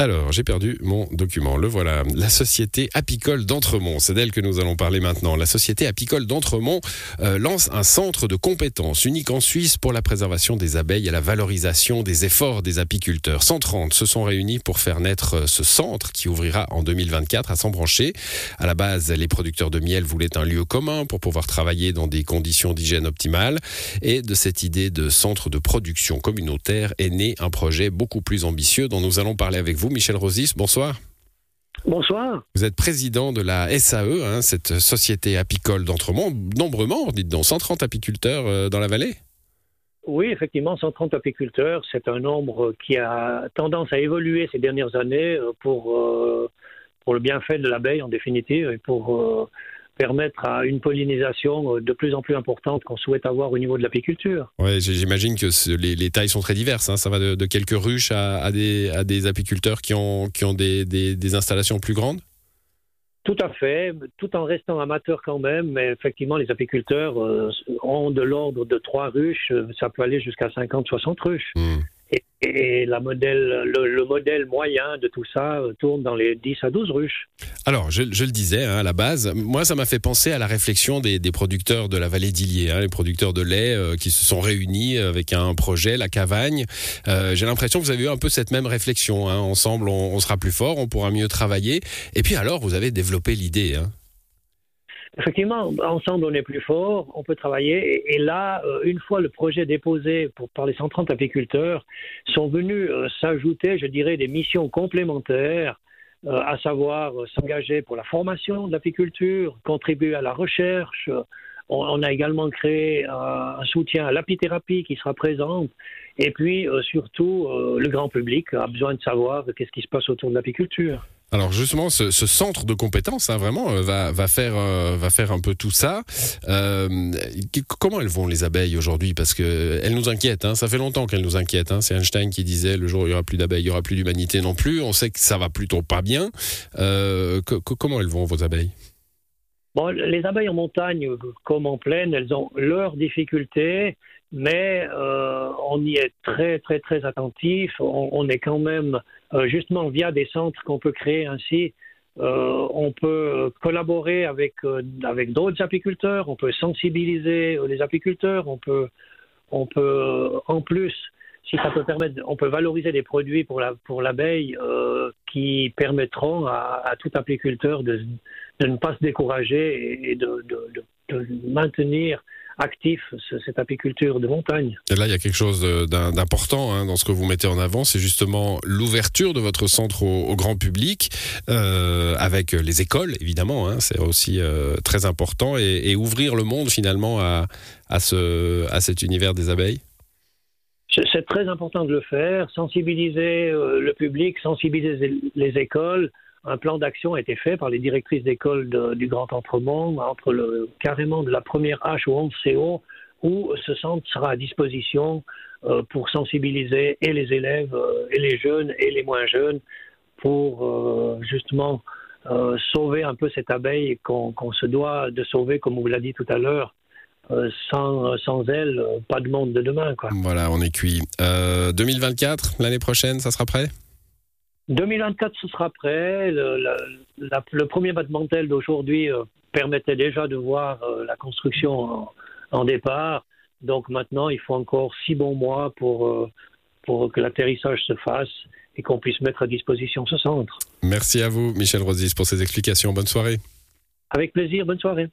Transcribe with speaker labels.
Speaker 1: Alors, j'ai perdu mon document. Le voilà. La société apicole d'Entremont. C'est d'elle que nous allons parler maintenant. La société apicole d'Entremont euh, lance un centre de compétences unique en Suisse pour la préservation des abeilles et la valorisation des efforts des apiculteurs. 130 se sont réunis pour faire naître euh, ce centre qui ouvrira en 2024 à s'embrancher. À la base, les producteurs de miel voulaient un lieu commun pour pouvoir travailler dans des conditions d'hygiène optimales. Et de cette idée de centre de production communautaire est né un projet beaucoup plus ambitieux dont nous allons parler avec vous. Michel Rosis, bonsoir.
Speaker 2: Bonsoir.
Speaker 1: Vous êtes président de la SAE, hein, cette société apicole d'Entremont. Nombreux membres, dites donc, 130 apiculteurs euh, dans la vallée
Speaker 2: Oui, effectivement, 130 apiculteurs. C'est un nombre qui a tendance à évoluer ces dernières années euh, pour, euh, pour le bienfait de l'abeille en définitive et pour permettre à une pollinisation euh, de plus en plus importante qu'on souhaite avoir au niveau de l'apiculture.
Speaker 1: Ouais, j'imagine que les, tailles sont très diverses. Hein. Ça va de, quelques ruches à, des, à, des, apiculteurs qui ont, qui ont des, des, installations plus grandes?
Speaker 2: Tout à fait, tout en restant amateurs quand même, mais effectivement, les apiculteurs euh, ont de l'ordre de trois ruches, ça peut aller jusqu'à 50-60 ruches. Hmm. Et, le, modèle moyen de tout ça euh, tourne dans les 10 à 12 ruches.
Speaker 1: Alors, je, le disais hein, à la base, moi, ça m'a fait penser à la réflexion des, producteurs de la vallée d'Illier, hein, les producteurs de lait euh, qui se sont réunis avec un projet, la Cavagne. Euh, j'ai l'impression que vous avez eu un peu cette même réflexion. Hein. Ensemble, on, sera plus fort, on pourra mieux travailler. Et puis alors, vous avez développé l'idée.
Speaker 2: Effectivement, ensemble on est plus fort, on peut travailler. Et, là, euh, une fois le projet déposé pour, par les 130 apiculteurs, sont venus euh, s'ajouter, je dirais, des missions complémentaires, euh, à savoir s'engager pour la formation de l'apiculture, contribuer à la recherche. On, a également créé un soutien à l'apithérapie qui sera présente. Et puis, surtout, le grand public a besoin de savoir qu'est-ce qui se passe autour de l'apiculture.
Speaker 1: Alors justement, ce, centre de compétences, hein, vraiment, euh, va, va, faire, euh, va faire un peu tout ça. Euh, comment elles vont les abeilles aujourd'hui? Parce que elles nous inquiètent. Hein. Ça fait longtemps qu'elles nous inquiètent. Hein. C'est Einstein qui disait le jour où il y aura plus d'abeilles, il y aura plus d'humanité non plus. On sait que ça va plutôt pas bien. comment elles vont vos abeilles?
Speaker 2: Bon, les abeilles en montagne comme en plaine, elles ont leurs difficultés, mais on y est très très très attentif. on est quand même euh, justement via des centres qu'on peut créer ainsi. Euh, on peut collaborer avec, euh, avec d'autres apiculteurs, on peut sensibiliser les apiculteurs, on peut, on peut en plus, si ça peut permettre, on peut valoriser des produits pour la pour l'abeille qui permettront à, à, tout apiculteur de, de ne pas se décourager et de, de, de maintenir actif cette apiculture de montagne.
Speaker 1: Et là, il y a quelque chose d'important hein, dans ce que vous mettez en avant, c'est justement l'ouverture de votre centre au, grand public, euh, avec les écoles, évidemment, hein, c'est aussi euh, très important, et, ouvrir le monde finalement à, à, ce, à cet univers des abeilles.
Speaker 2: C'est très important de le faire, sensibiliser euh, le public, sensibiliser les écoles, un plan d'action a été fait par les directrices d'école du Grand Entremont, entre le, carrément de la première H au 11 CO, où ce centre sera à disposition euh, pour sensibiliser et les élèves, euh, et les jeunes, et les moins jeunes, pour euh, justement sauver un peu cette abeille qu'on se doit de sauver, comme on vous l'a dit tout à l'heure. Sans, sans, elle, pas de monde de demain. Quoi.
Speaker 1: Voilà, on est cuit. 2024, l'année prochaine, ça sera prêt?
Speaker 2: 2024, ce sera prêt. Le, premier battement d'aujourd'hui euh, permettait déjà de voir euh, la construction en, départ. Donc maintenant, il faut encore six bons mois pour, euh, pour que l'atterrissage se fasse et qu'on puisse mettre à disposition ce centre.
Speaker 1: Merci à vous, Michel Rosis, pour ces explications. Bonne soirée.
Speaker 2: Avec plaisir, bonne soirée.